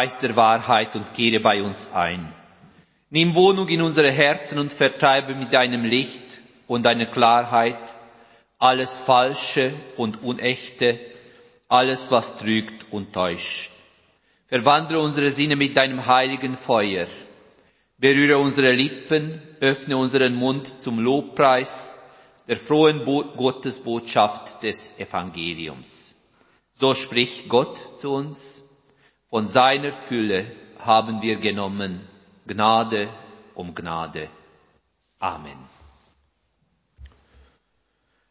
Geist der Wahrheit, und kehre bei uns ein. Nimm Wohnung in unsere Herzen und vertreibe mit deinem Licht und deiner Klarheit alles Falsche und Unechte, alles, was trügt und täuscht. Verwandle unsere Sinne mit deinem heiligen Feuer. Berühre unsere Lippen, öffne unseren Mund zum Lobpreis der frohen Bo Gottesbotschaft des Evangeliums. So spricht Gott zu uns. Von seiner Fülle haben wir genommen Gnade um Gnade. Amen.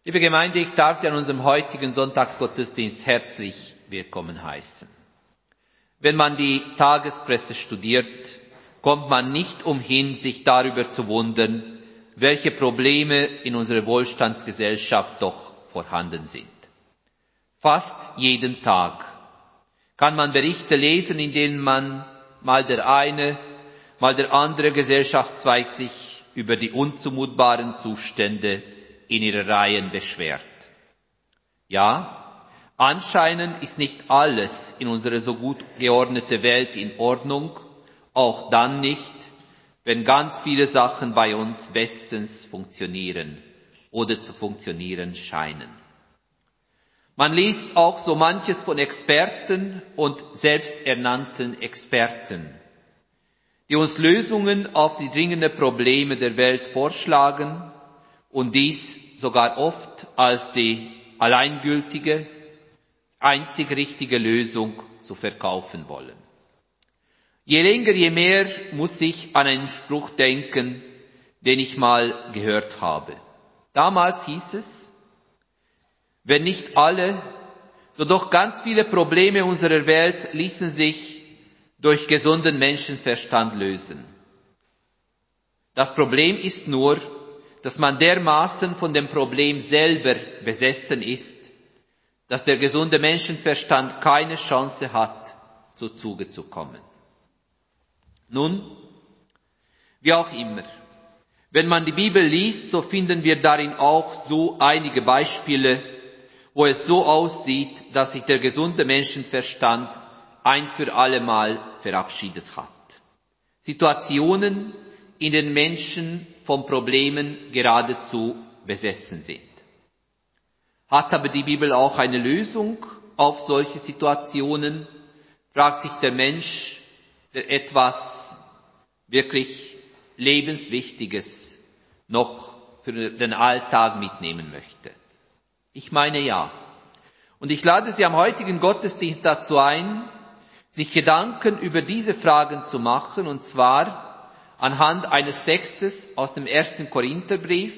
Liebe Gemeinde, ich darf Sie an unserem heutigen Sonntagsgottesdienst herzlich willkommen heißen. Wenn man die Tagespresse studiert, kommt man nicht umhin, sich darüber zu wundern, welche Probleme in unserer Wohlstandsgesellschaft doch vorhanden sind. Fast jeden Tag kann man Berichte lesen, in denen man mal der eine, mal der andere Gesellschaftszweig sich über die unzumutbaren Zustände in ihre Reihen beschwert. Ja, anscheinend ist nicht alles in unserer so gut geordnete Welt in Ordnung, auch dann nicht, wenn ganz viele Sachen bei uns bestens funktionieren oder zu funktionieren scheinen. Man liest auch so manches von Experten und selbsternannten Experten, die uns Lösungen auf die dringenden Probleme der Welt vorschlagen und dies sogar oft als die alleingültige, einzig richtige Lösung zu verkaufen wollen. Je länger, je mehr muss ich an einen Spruch denken, den ich mal gehört habe. Damals hieß es, wenn nicht alle, so doch ganz viele Probleme unserer Welt ließen sich durch gesunden Menschenverstand lösen. Das Problem ist nur, dass man dermaßen von dem Problem selber besessen ist, dass der gesunde Menschenverstand keine Chance hat, zu Zuge zu kommen. Nun, wie auch immer, wenn man die Bibel liest, so finden wir darin auch so einige Beispiele, wo es so aussieht, dass sich der gesunde Menschenverstand ein für allemal verabschiedet hat. Situationen, in denen Menschen von Problemen geradezu besessen sind. Hat aber die Bibel auch eine Lösung auf solche Situationen? Fragt sich der Mensch, der etwas wirklich Lebenswichtiges noch für den Alltag mitnehmen möchte. Ich meine ja. Und ich lade Sie am heutigen Gottesdienst dazu ein, sich Gedanken über diese Fragen zu machen, und zwar anhand eines Textes aus dem ersten Korintherbrief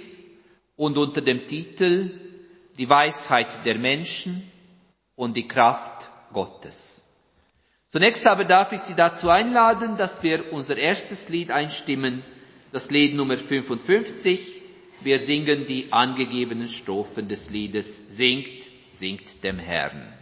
und unter dem Titel Die Weisheit der Menschen und die Kraft Gottes. Zunächst aber darf ich Sie dazu einladen, dass wir unser erstes Lied einstimmen, das Lied Nummer 55. Wir singen die angegebenen Strophen des Liedes Singt, singt dem Herrn.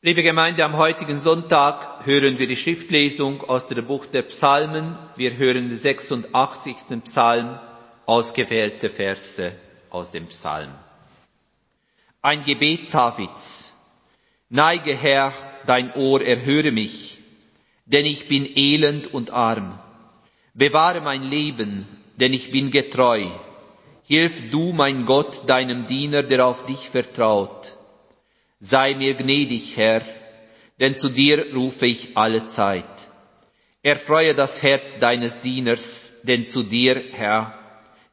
Liebe Gemeinde, am heutigen Sonntag hören wir die Schriftlesung aus dem Buch der Psalmen. Wir hören den 86. Psalm, ausgewählte Verse aus dem Psalm. Ein Gebet Davids. Neige Herr, dein Ohr, erhöre mich, denn ich bin elend und arm. Bewahre mein Leben, denn ich bin getreu. Hilf du, mein Gott, deinem Diener, der auf dich vertraut Sei mir gnädig, Herr, denn zu dir rufe ich alle Zeit. Erfreue das Herz deines Dieners, denn zu dir, Herr,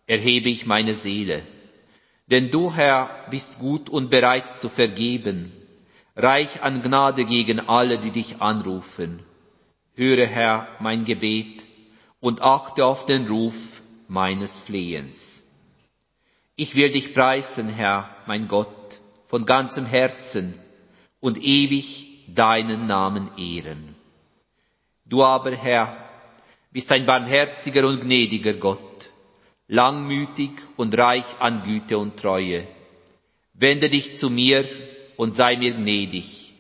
erhebe ich meine Seele. Denn du, Herr, bist gut und bereit zu vergeben, reich an Gnade gegen alle, die dich anrufen. Höre, Herr, mein Gebet und achte auf den Ruf meines Flehens. Ich will dich preisen, Herr, mein Gott, von ganzem Herzen und ewig deinen Namen ehren. Du aber, Herr, bist ein barmherziger und gnädiger Gott, langmütig und reich an Güte und Treue. Wende dich zu mir und sei mir gnädig.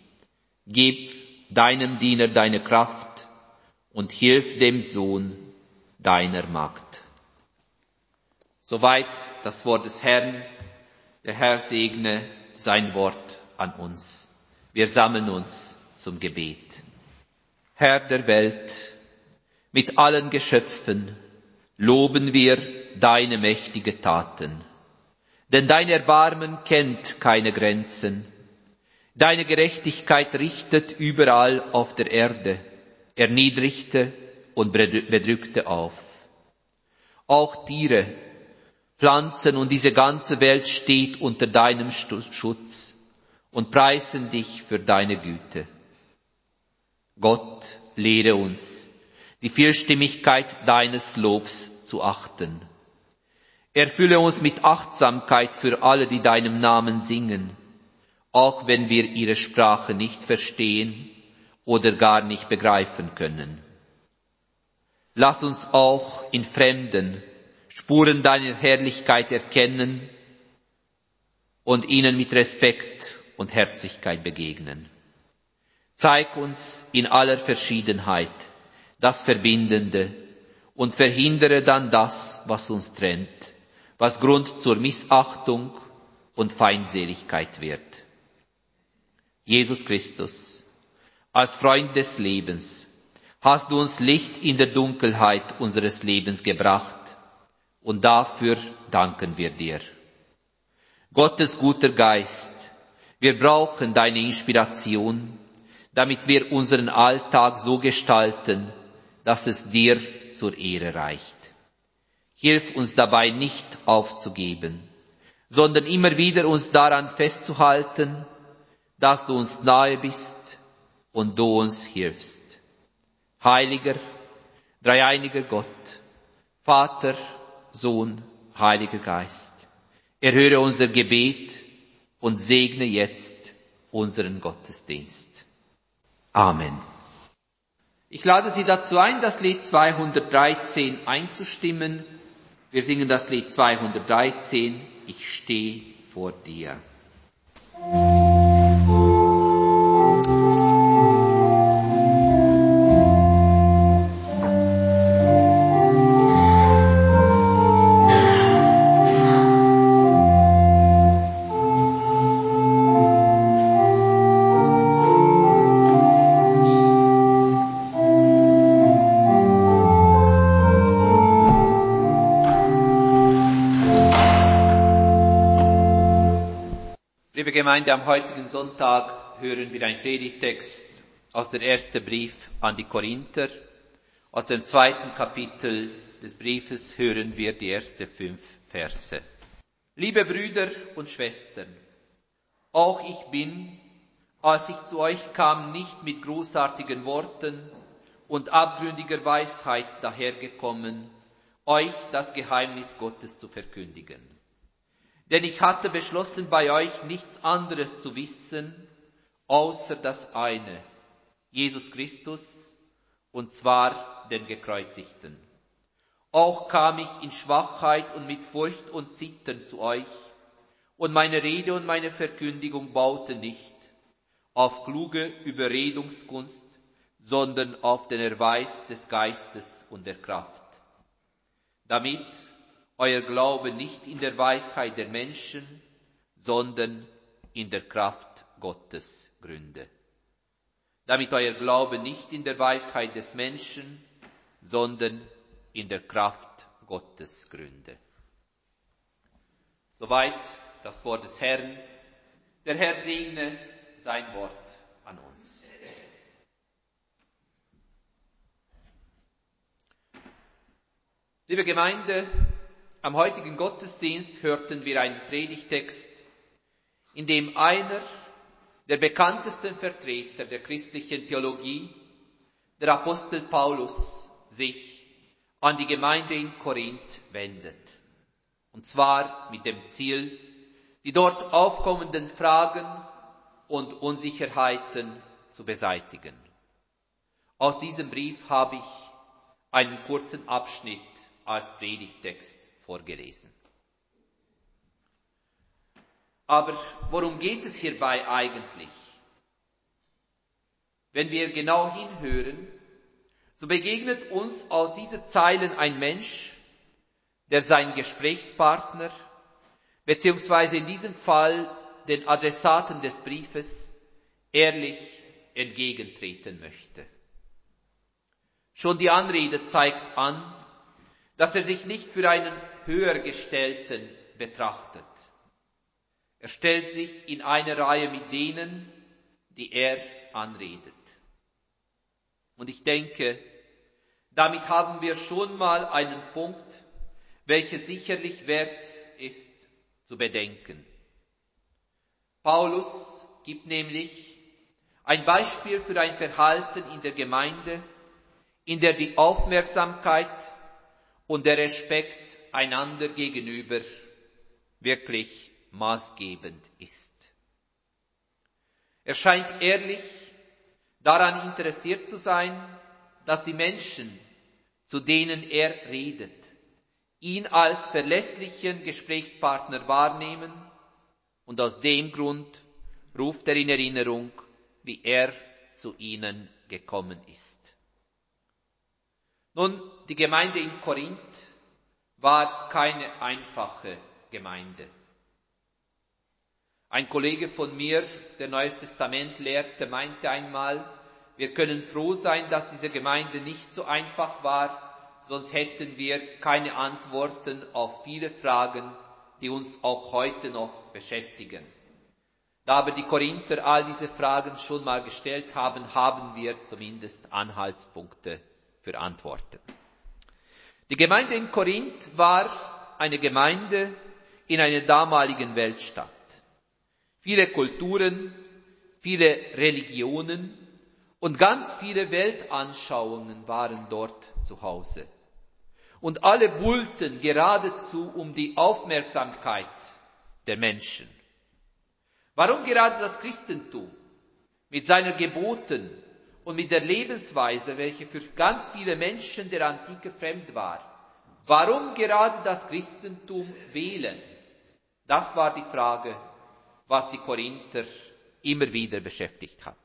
Gib deinem Diener deine Kraft und hilf dem Sohn deiner Magd. Soweit das Wort des Herrn. Der Herr segne sein Wort an uns. Wir sammeln uns zum Gebet. Herr der Welt, mit allen Geschöpfen loben wir deine mächtige Taten. Denn dein Erbarmen kennt keine Grenzen. Deine Gerechtigkeit richtet überall auf der Erde, erniedrigte und bedrückte auf. Auch Tiere, Pflanzen und diese ganze Welt steht unter deinem Schutz und preisen dich für deine Güte. Gott, lehre uns, die Vielstimmigkeit deines Lobs zu achten. Erfülle uns mit Achtsamkeit für alle, die deinem Namen singen, auch wenn wir ihre Sprache nicht verstehen oder gar nicht begreifen können. Lass uns auch in Fremden Spuren deiner Herrlichkeit erkennen und ihnen mit Respekt und Herzlichkeit begegnen. Zeig uns in aller Verschiedenheit das Verbindende und verhindere dann das, was uns trennt, was Grund zur Missachtung und Feindseligkeit wird. Jesus Christus, als Freund des Lebens, hast du uns Licht in der Dunkelheit unseres Lebens gebracht und dafür danken wir dir. Gottes guter Geist, wir brauchen deine Inspiration, damit wir unseren Alltag so gestalten, dass es dir zur Ehre reicht. Hilf uns dabei nicht aufzugeben, sondern immer wieder uns daran festzuhalten, dass du uns nahe bist und du uns hilfst. Heiliger, dreieiniger Gott, Vater, Sohn, Heiliger Geist, erhöre unser Gebet und segne jetzt unseren Gottesdienst. Amen. Ich lade Sie dazu ein, das Lied 213 einzustimmen. Wir singen das Lied 213, Ich stehe vor dir. Gemeinde, am heutigen Sonntag hören wir einen Predigtext aus dem ersten Brief an die Korinther. Aus dem zweiten Kapitel des Briefes hören wir die ersten fünf Verse. Liebe Brüder und Schwestern, auch ich bin, als ich zu euch kam, nicht mit großartigen Worten und abgründiger Weisheit dahergekommen, euch das Geheimnis Gottes zu verkündigen. Denn ich hatte beschlossen, bei euch nichts anderes zu wissen, außer das eine, Jesus Christus, und zwar den Gekreuzigten. Auch kam ich in Schwachheit und mit Furcht und Zittern zu euch, und meine Rede und meine Verkündigung baute nicht auf kluge Überredungskunst, sondern auf den Erweis des Geistes und der Kraft, damit euer Glaube nicht in der Weisheit der Menschen, sondern in der Kraft Gottes gründe. Damit euer Glaube nicht in der Weisheit des Menschen, sondern in der Kraft Gottes gründe. Soweit das Wort des Herrn. Der Herr segne sein Wort an uns. Liebe Gemeinde, am heutigen Gottesdienst hörten wir einen Predigtext, in dem einer der bekanntesten Vertreter der christlichen Theologie, der Apostel Paulus, sich an die Gemeinde in Korinth wendet. Und zwar mit dem Ziel, die dort aufkommenden Fragen und Unsicherheiten zu beseitigen. Aus diesem Brief habe ich einen kurzen Abschnitt als Predigtext vorgelesen. Aber worum geht es hierbei eigentlich? wenn wir genau hinhören, so begegnet uns aus diesen Zeilen ein Mensch, der seinen Gesprächspartner, beziehungsweise in diesem Fall den Adressaten des Briefes, ehrlich entgegentreten möchte. Schon die Anrede zeigt an, dass er sich nicht für einen Höhergestellten betrachtet. Er stellt sich in eine Reihe mit denen, die er anredet. Und ich denke, damit haben wir schon mal einen Punkt, welcher sicherlich wert ist zu bedenken. Paulus gibt nämlich ein Beispiel für ein Verhalten in der Gemeinde, in der die Aufmerksamkeit und der Respekt einander gegenüber wirklich maßgebend ist. Er scheint ehrlich daran interessiert zu sein, dass die Menschen, zu denen er redet, ihn als verlässlichen Gesprächspartner wahrnehmen und aus dem Grund ruft er in Erinnerung, wie er zu ihnen gekommen ist. Nun, die Gemeinde in Korinth war keine einfache Gemeinde. Ein Kollege von mir, der Neues Testament lehrte, meinte einmal, wir können froh sein, dass diese Gemeinde nicht so einfach war, sonst hätten wir keine Antworten auf viele Fragen, die uns auch heute noch beschäftigen. Da aber die Korinther all diese Fragen schon mal gestellt haben, haben wir zumindest Anhaltspunkte für Antworten. Die Gemeinde in Korinth war eine Gemeinde in einer damaligen Weltstadt. Viele Kulturen, viele Religionen und ganz viele Weltanschauungen waren dort zu Hause. Und alle buhlten geradezu um die Aufmerksamkeit der Menschen. Warum gerade das Christentum mit seiner Geboten und mit der Lebensweise, welche für ganz viele Menschen der Antike fremd war, warum gerade das Christentum wählen? Das war die Frage, was die Korinther immer wieder beschäftigt hat.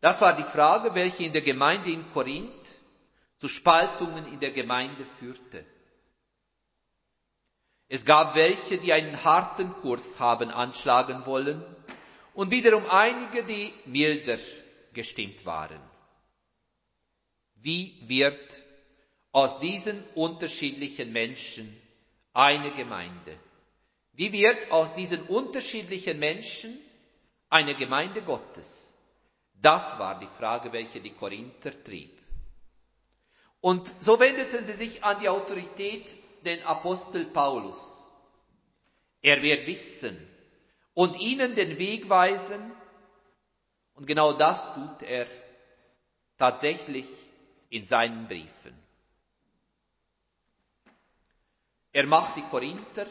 Das war die Frage, welche in der Gemeinde in Korinth zu Spaltungen in der Gemeinde führte. Es gab welche, die einen harten Kurs haben anschlagen wollen und wiederum einige, die milder gestimmt waren. Wie wird aus diesen unterschiedlichen Menschen eine Gemeinde? Wie wird aus diesen unterschiedlichen Menschen eine Gemeinde Gottes? Das war die Frage, welche die Korinther trieb. Und so wendeten sie sich an die Autorität, den Apostel Paulus. Er wird wissen und ihnen den Weg weisen. Und genau das tut er tatsächlich in seinen Briefen. Er macht die Korinther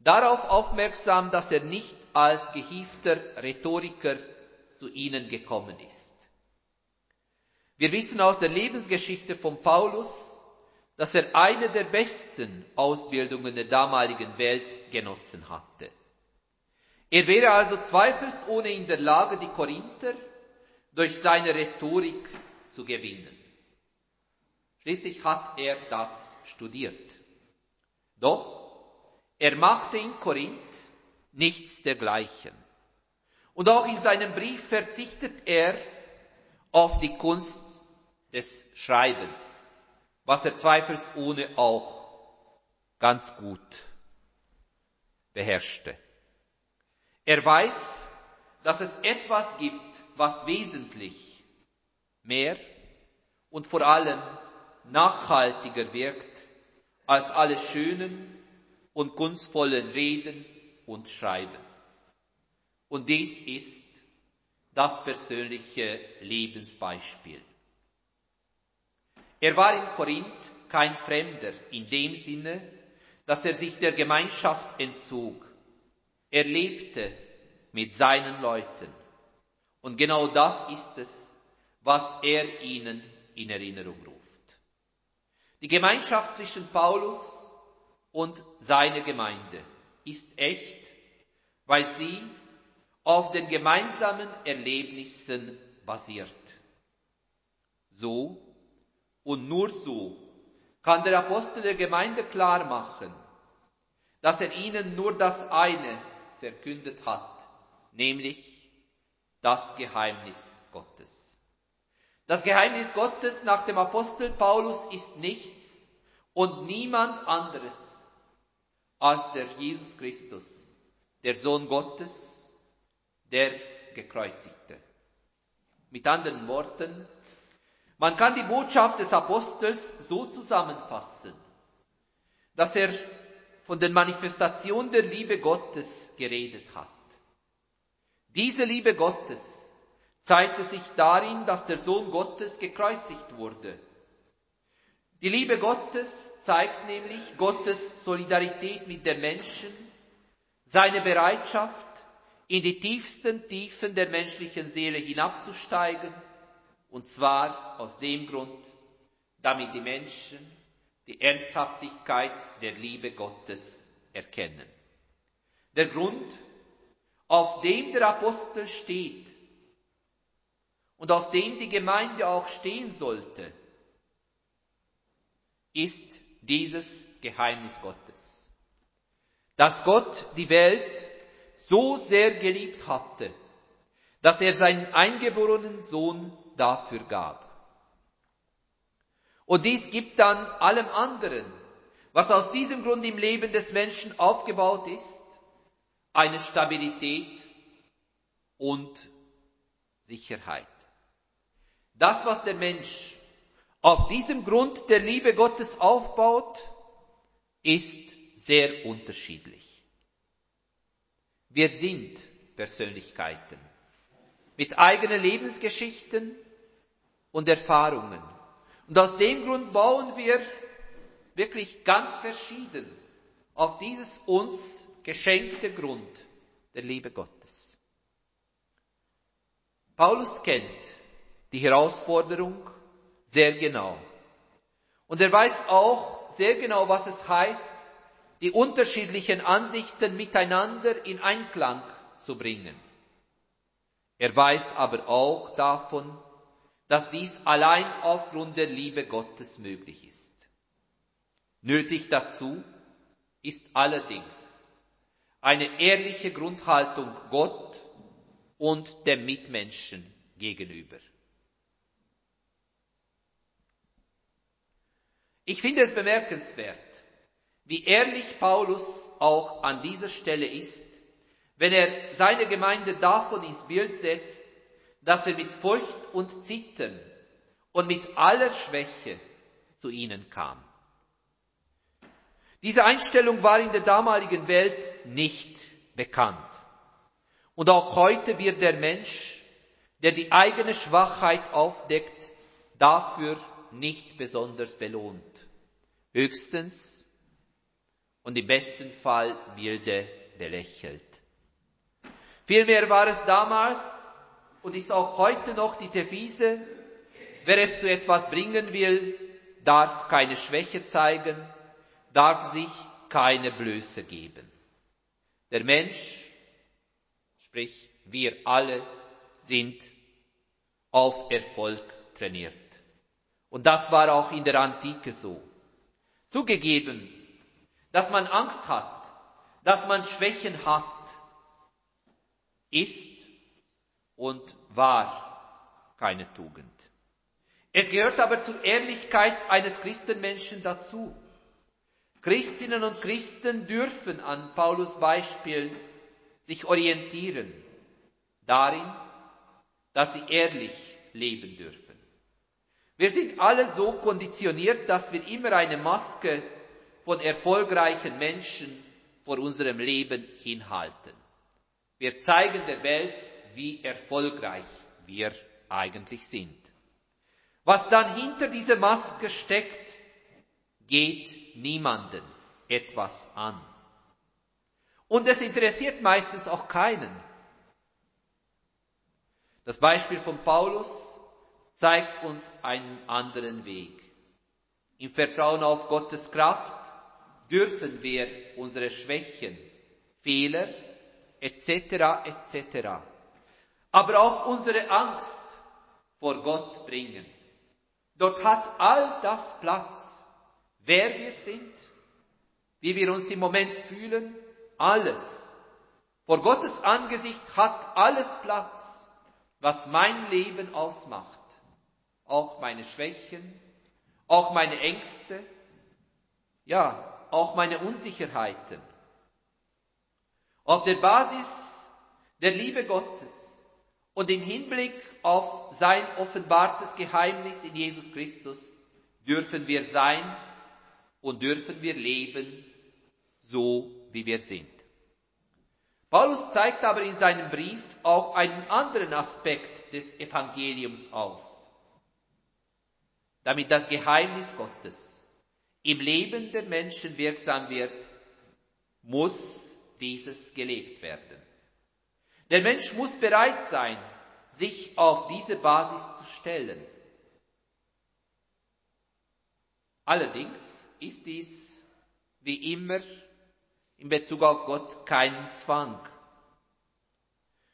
darauf aufmerksam, dass er nicht als gehiefter Rhetoriker zu ihnen gekommen ist. Wir wissen aus der Lebensgeschichte von Paulus, dass er eine der besten Ausbildungen der damaligen Welt genossen hatte. Er wäre also zweifelsohne in der Lage, die Korinther durch seine Rhetorik zu gewinnen. Schließlich hat er das studiert. Doch er machte in Korinth nichts dergleichen. Und auch in seinem Brief verzichtet er auf die Kunst des Schreibens, was er zweifelsohne auch ganz gut beherrschte. Er weiß, dass es etwas gibt, was wesentlich mehr und vor allem nachhaltiger wirkt als alle schönen und kunstvollen Reden und Schreiben. Und dies ist das persönliche Lebensbeispiel. Er war in Korinth kein Fremder in dem Sinne, dass er sich der Gemeinschaft entzog. Er lebte mit seinen Leuten. Und genau das ist es, was er ihnen in Erinnerung ruft. Die Gemeinschaft zwischen Paulus und seine Gemeinde ist echt, weil sie auf den gemeinsamen Erlebnissen basiert. So und nur so kann der Apostel der Gemeinde klar machen, dass er ihnen nur das eine verkündet hat, nämlich das Geheimnis Gottes. Das Geheimnis Gottes nach dem Apostel Paulus ist nichts und niemand anderes als der Jesus Christus, der Sohn Gottes, der gekreuzigte. Mit anderen Worten, man kann die Botschaft des Apostels so zusammenfassen, dass er von den Manifestationen der Liebe Gottes geredet hat. Diese Liebe Gottes zeigte sich darin, dass der Sohn Gottes gekreuzigt wurde. Die Liebe Gottes zeigt nämlich Gottes Solidarität mit den Menschen, seine Bereitschaft, in die tiefsten Tiefen der menschlichen Seele hinabzusteigen, und zwar aus dem Grund, damit die Menschen die Ernsthaftigkeit der Liebe Gottes erkennen. Der Grund, auf dem der Apostel steht und auf dem die Gemeinde auch stehen sollte, ist dieses Geheimnis Gottes. Dass Gott die Welt so sehr geliebt hatte, dass er seinen eingeborenen Sohn dafür gab. Und dies gibt dann allem anderen, was aus diesem Grund im Leben des Menschen aufgebaut ist, eine Stabilität und Sicherheit. Das, was der Mensch auf diesem Grund der Liebe Gottes aufbaut, ist sehr unterschiedlich. Wir sind Persönlichkeiten mit eigenen Lebensgeschichten und Erfahrungen. Und aus dem Grund bauen wir wirklich ganz verschieden auf dieses uns geschenkte Grund der Liebe Gottes. Paulus kennt die Herausforderung sehr genau. Und er weiß auch sehr genau, was es heißt, die unterschiedlichen Ansichten miteinander in Einklang zu bringen. Er weiß aber auch davon, dass dies allein aufgrund der Liebe Gottes möglich ist. Nötig dazu ist allerdings eine ehrliche Grundhaltung Gott und dem Mitmenschen gegenüber. Ich finde es bemerkenswert, wie ehrlich Paulus auch an dieser Stelle ist, wenn er seine Gemeinde davon ins Bild setzt, dass er mit Furcht und Zittern und mit aller Schwäche zu ihnen kam. Diese Einstellung war in der damaligen Welt nicht bekannt. Und auch heute wird der Mensch, der die eigene Schwachheit aufdeckt, dafür nicht besonders belohnt. Höchstens und im besten Fall milde belächelt. Vielmehr war es damals und ist auch heute noch die Devise, wer es zu etwas bringen will, darf keine Schwäche zeigen, darf sich keine Blöße geben. Der Mensch, sprich wir alle, sind auf Erfolg trainiert. Und das war auch in der Antike so. Zugegeben, dass man Angst hat, dass man Schwächen hat, ist und war keine Tugend. Es gehört aber zur Ehrlichkeit eines Christenmenschen dazu. Christinnen und Christen dürfen an Paulus Beispiel sich orientieren, darin, dass sie ehrlich leben dürfen. Wir sind alle so konditioniert, dass wir immer eine Maske von erfolgreichen Menschen vor unserem Leben hinhalten. Wir zeigen der Welt, wie erfolgreich wir eigentlich sind. Was dann hinter dieser Maske steckt, geht niemanden etwas an. Und es interessiert meistens auch keinen. Das Beispiel von Paulus zeigt uns einen anderen Weg. Im Vertrauen auf Gottes Kraft dürfen wir unsere Schwächen, Fehler etc. etc. Aber auch unsere Angst vor Gott bringen. Dort hat all das Platz. Wer wir sind, wie wir uns im Moment fühlen, alles. Vor Gottes Angesicht hat alles Platz, was mein Leben ausmacht. Auch meine Schwächen, auch meine Ängste, ja, auch meine Unsicherheiten. Auf der Basis der Liebe Gottes und im Hinblick auf sein offenbartes Geheimnis in Jesus Christus dürfen wir sein und dürfen wir leben, so wie wir sind. Paulus zeigt aber in seinem Brief auch einen anderen Aspekt des Evangeliums auf, damit das Geheimnis Gottes im Leben der Menschen wirksam wird, muss dieses gelebt werden. Der Mensch muss bereit sein, sich auf diese Basis zu stellen. Allerdings ist dies wie immer in Bezug auf Gott kein Zwang.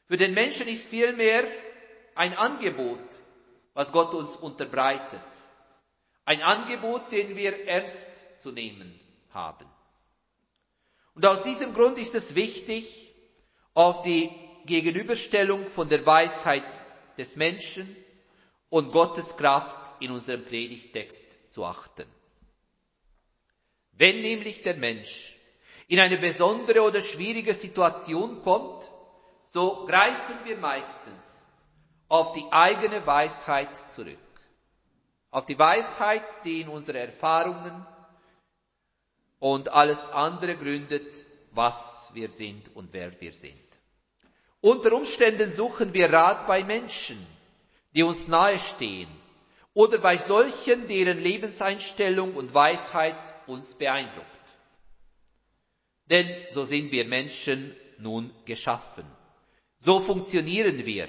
Für den Menschen ist vielmehr ein Angebot, was Gott uns unterbreitet. Ein Angebot, den wir ernst zu nehmen haben. Und aus diesem Grund ist es wichtig, auf die Gegenüberstellung von der Weisheit des Menschen und Gottes Kraft in unserem Predigtext zu achten. Wenn nämlich der Mensch in eine besondere oder schwierige Situation kommt, so greifen wir meistens auf die eigene Weisheit zurück auf die Weisheit, die in unsere Erfahrungen und alles andere gründet, was wir sind und wer wir sind. Unter Umständen suchen wir Rat bei Menschen, die uns nahestehen, oder bei solchen, deren Lebenseinstellung und Weisheit uns beeindruckt. Denn so sind wir Menschen nun geschaffen. So funktionieren wir.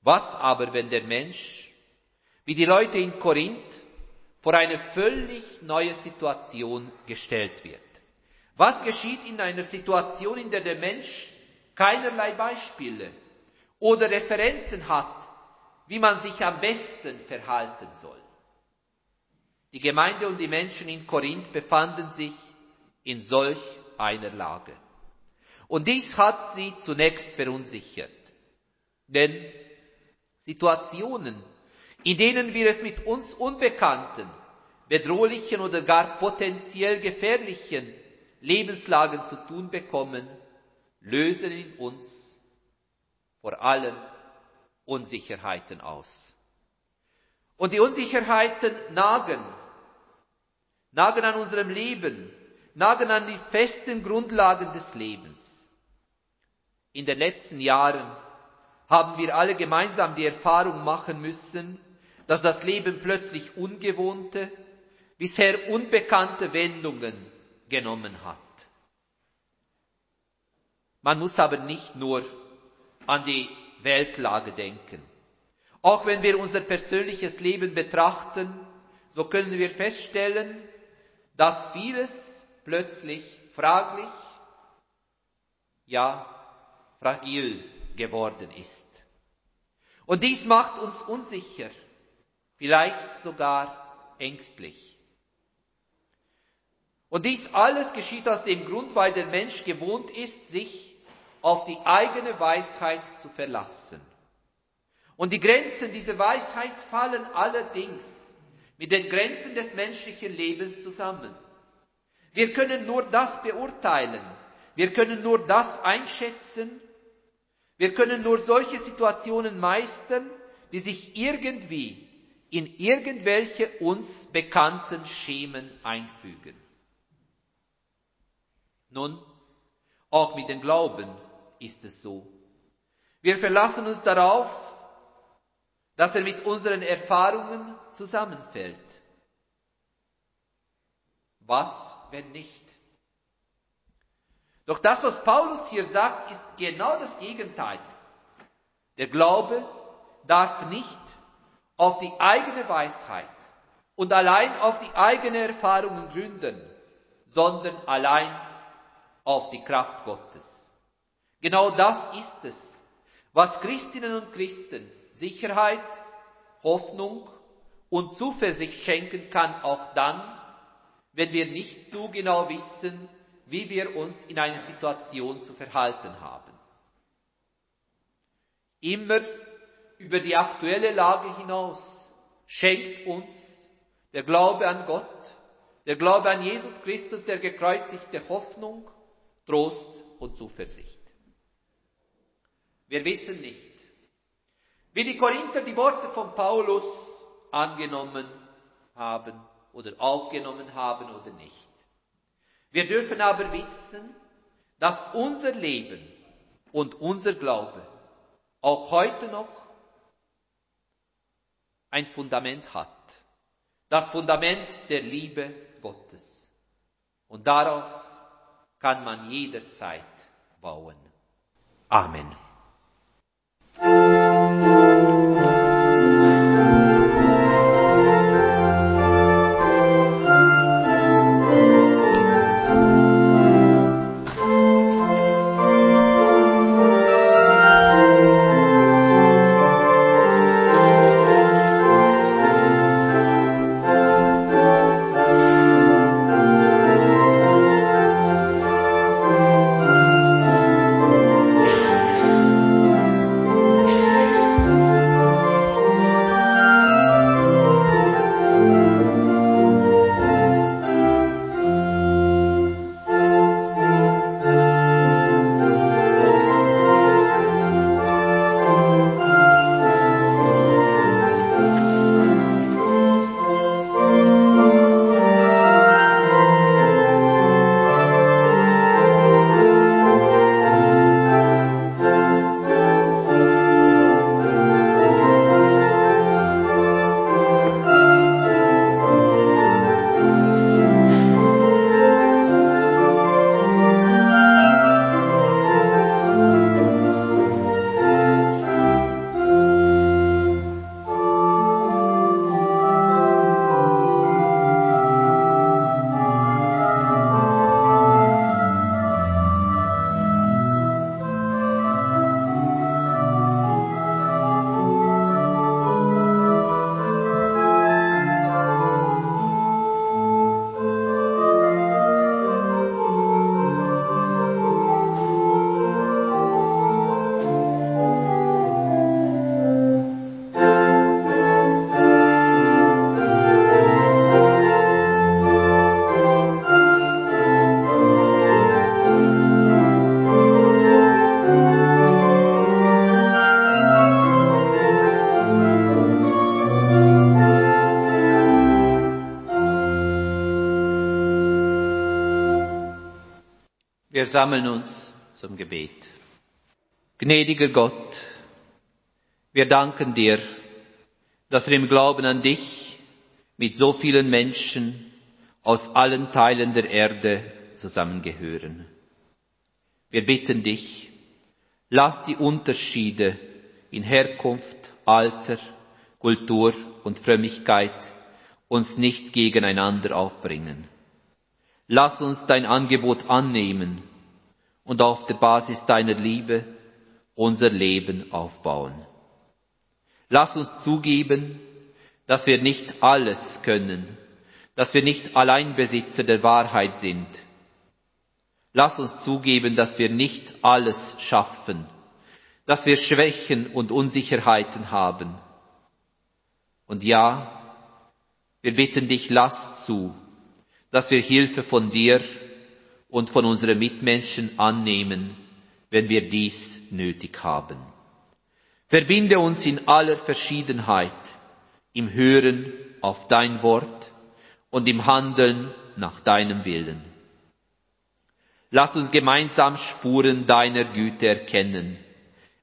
Was aber, wenn der Mensch wie die Leute in Korinth vor eine völlig neue Situation gestellt wird. Was geschieht in einer Situation, in der der Mensch keinerlei Beispiele oder Referenzen hat, wie man sich am besten verhalten soll? Die Gemeinde und die Menschen in Korinth befanden sich in solch einer Lage. Und dies hat sie zunächst verunsichert. Denn Situationen, in denen wir es mit uns unbekannten, bedrohlichen oder gar potenziell gefährlichen Lebenslagen zu tun bekommen, lösen in uns vor allem Unsicherheiten aus. Und die Unsicherheiten nagen, nagen an unserem Leben, nagen an die festen Grundlagen des Lebens. In den letzten Jahren haben wir alle gemeinsam die Erfahrung machen müssen, dass das Leben plötzlich ungewohnte, bisher unbekannte Wendungen genommen hat. Man muss aber nicht nur an die Weltlage denken. Auch wenn wir unser persönliches Leben betrachten, so können wir feststellen, dass vieles plötzlich fraglich, ja, fragil geworden ist. Und dies macht uns unsicher vielleicht sogar ängstlich. Und dies alles geschieht aus dem Grund, weil der Mensch gewohnt ist, sich auf die eigene Weisheit zu verlassen. Und die Grenzen dieser Weisheit fallen allerdings mit den Grenzen des menschlichen Lebens zusammen. Wir können nur das beurteilen, wir können nur das einschätzen, wir können nur solche Situationen meistern, die sich irgendwie in irgendwelche uns bekannten Schemen einfügen. Nun, auch mit dem Glauben ist es so. Wir verlassen uns darauf, dass er mit unseren Erfahrungen zusammenfällt. Was, wenn nicht? Doch das, was Paulus hier sagt, ist genau das Gegenteil. Der Glaube darf nicht auf die eigene Weisheit und allein auf die eigene Erfahrungen gründen, sondern allein auf die Kraft Gottes. Genau das ist es, was Christinnen und Christen Sicherheit, Hoffnung und Zuversicht schenken kann, auch dann, wenn wir nicht so genau wissen, wie wir uns in einer Situation zu verhalten haben. Immer über die aktuelle Lage hinaus schenkt uns der Glaube an Gott, der Glaube an Jesus Christus, der gekreuzigte Hoffnung, Trost und Zuversicht. Wir wissen nicht, wie die Korinther die Worte von Paulus angenommen haben oder aufgenommen haben oder nicht. Wir dürfen aber wissen, dass unser Leben und unser Glaube auch heute noch ein Fundament hat. Das Fundament der Liebe Gottes. Und darauf kann man jederzeit bauen. Amen. Wir sammeln uns zum Gebet. Gnädiger Gott, wir danken dir, dass wir im Glauben an dich mit so vielen Menschen aus allen Teilen der Erde zusammengehören. Wir bitten dich, lass die Unterschiede in Herkunft, Alter, Kultur und Frömmigkeit uns nicht gegeneinander aufbringen. Lass uns dein Angebot annehmen und auf der Basis deiner Liebe unser Leben aufbauen. Lass uns zugeben, dass wir nicht alles können, dass wir nicht Alleinbesitzer der Wahrheit sind. Lass uns zugeben, dass wir nicht alles schaffen, dass wir Schwächen und Unsicherheiten haben. Und ja, wir bitten dich, lass zu, dass wir Hilfe von dir und von unseren Mitmenschen annehmen, wenn wir dies nötig haben. Verbinde uns in aller Verschiedenheit im Hören auf dein Wort und im Handeln nach deinem Willen. Lass uns gemeinsam Spuren deiner Güte erkennen,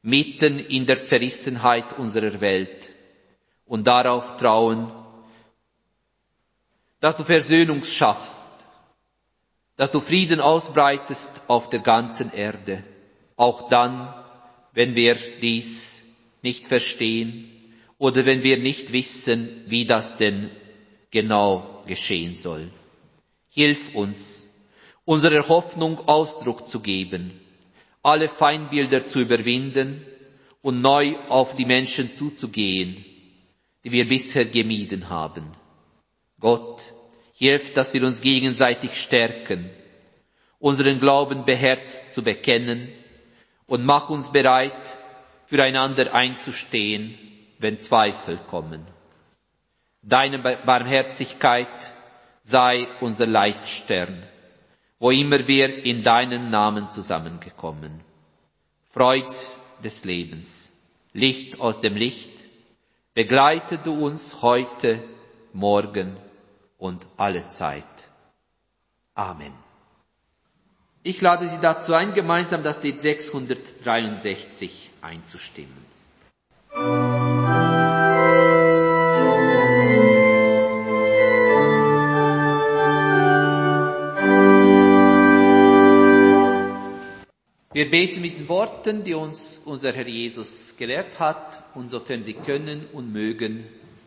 mitten in der Zerrissenheit unserer Welt und darauf trauen, dass du Versöhnung schaffst dass du Frieden ausbreitest auf der ganzen Erde, auch dann, wenn wir dies nicht verstehen oder wenn wir nicht wissen, wie das denn genau geschehen soll. Hilf uns, unserer Hoffnung Ausdruck zu geben, alle Feindbilder zu überwinden und neu auf die Menschen zuzugehen, die wir bisher gemieden haben. Gott, hilf, dass wir uns gegenseitig stärken, unseren Glauben beherzt zu bekennen und mach uns bereit, füreinander einzustehen, wenn Zweifel kommen. Deine Barmherzigkeit sei unser Leitstern, wo immer wir in deinem Namen zusammengekommen. Freud des Lebens, Licht aus dem Licht, begleite du uns heute, morgen und alle Zeit. Amen. Ich lade Sie dazu ein, gemeinsam das Lied 663 einzustimmen. Wir beten mit den Worten, die uns unser Herr Jesus gelehrt hat, und sofern Sie können und mögen,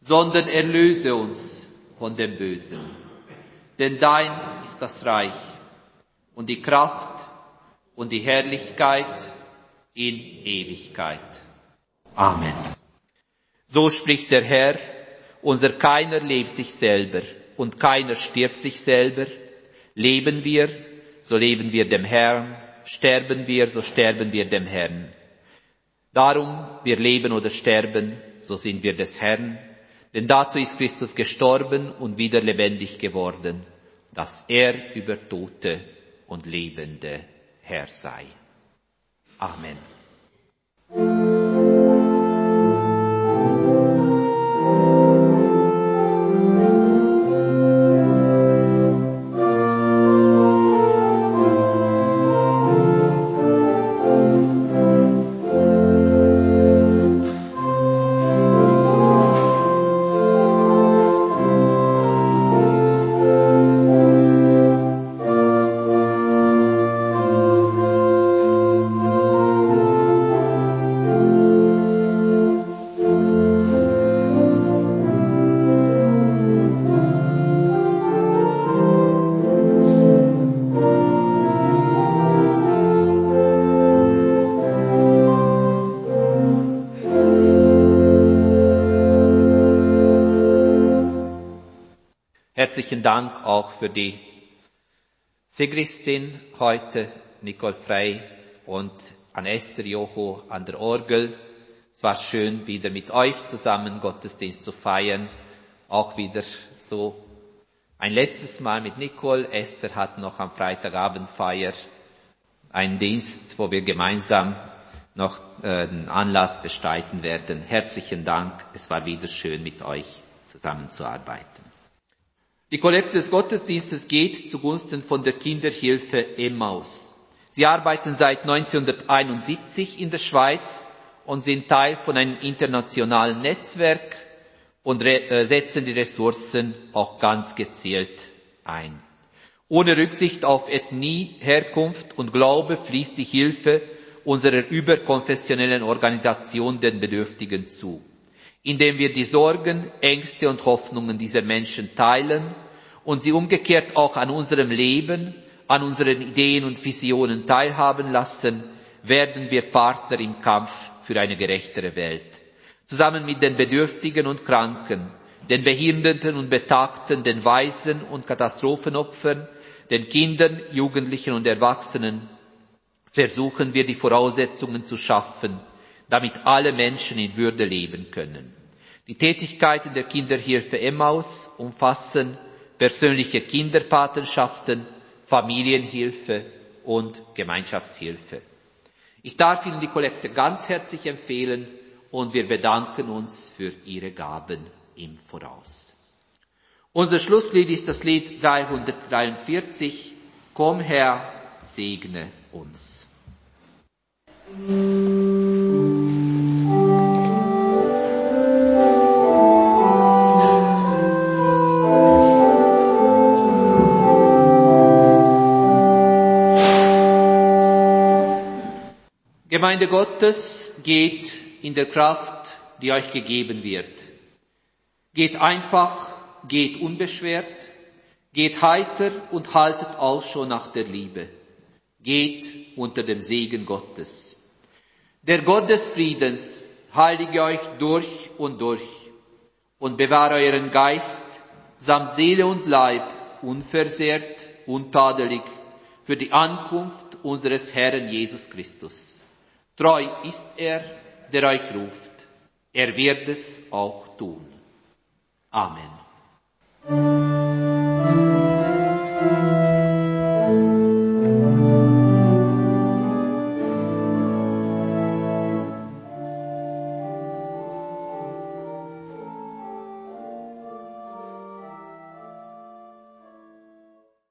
sondern erlöse uns von dem Bösen. Denn dein ist das Reich und die Kraft und die Herrlichkeit in Ewigkeit. Amen. So spricht der Herr, unser keiner lebt sich selber und keiner stirbt sich selber. Leben wir, so leben wir dem Herrn, sterben wir, so sterben wir dem Herrn. Darum, wir leben oder sterben, so sind wir des Herrn, denn dazu ist Christus gestorben und wieder lebendig geworden, dass er über Tote und Lebende Herr sei. Amen. Herzlichen Dank auch für die Sigristin heute, Nicole Frey und an Esther Jocho an der Orgel. Es war schön, wieder mit euch zusammen Gottesdienst zu feiern. Auch wieder so ein letztes Mal mit Nicole. Esther hat noch am Freitagabend Feier einen Dienst, wo wir gemeinsam noch äh, einen Anlass bestreiten werden. Herzlichen Dank. Es war wieder schön, mit euch zusammenzuarbeiten. Die Kollekte des Gottesdienstes geht zugunsten von der Kinderhilfe Emmaus. Sie arbeiten seit 1971 in der Schweiz und sind Teil von einem internationalen Netzwerk und äh, setzen die Ressourcen auch ganz gezielt ein. Ohne Rücksicht auf Ethnie, Herkunft und Glaube fließt die Hilfe unserer überkonfessionellen Organisation den Bedürftigen zu indem wir die Sorgen, Ängste und Hoffnungen dieser Menschen teilen und sie umgekehrt auch an unserem Leben, an unseren Ideen und Visionen teilhaben lassen, werden wir Partner im Kampf für eine gerechtere Welt. Zusammen mit den Bedürftigen und Kranken, den Behinderten und Betagten, den Waisen und Katastrophenopfern, den Kindern, Jugendlichen und Erwachsenen versuchen wir die Voraussetzungen zu schaffen, damit alle Menschen in Würde leben können. Die Tätigkeiten der Kinderhilfe Emmaus umfassen persönliche Kinderpatenschaften, Familienhilfe und Gemeinschaftshilfe. Ich darf Ihnen die Kollekte ganz herzlich empfehlen und wir bedanken uns für Ihre Gaben im Voraus. Unser Schlusslied ist das Lied 343, Komm Herr, segne uns. Gemeinde Gottes geht in der Kraft, die euch gegeben wird. Geht einfach, geht unbeschwert, geht heiter und haltet Ausschau nach der Liebe. Geht unter dem Segen Gottes. Der Gott des Friedens heilige euch durch und durch und bewahre euren Geist samt Seele und Leib unversehrt, untadelig für die Ankunft unseres Herrn Jesus Christus. Treu ist er, der euch ruft. Er wird es auch tun. Amen.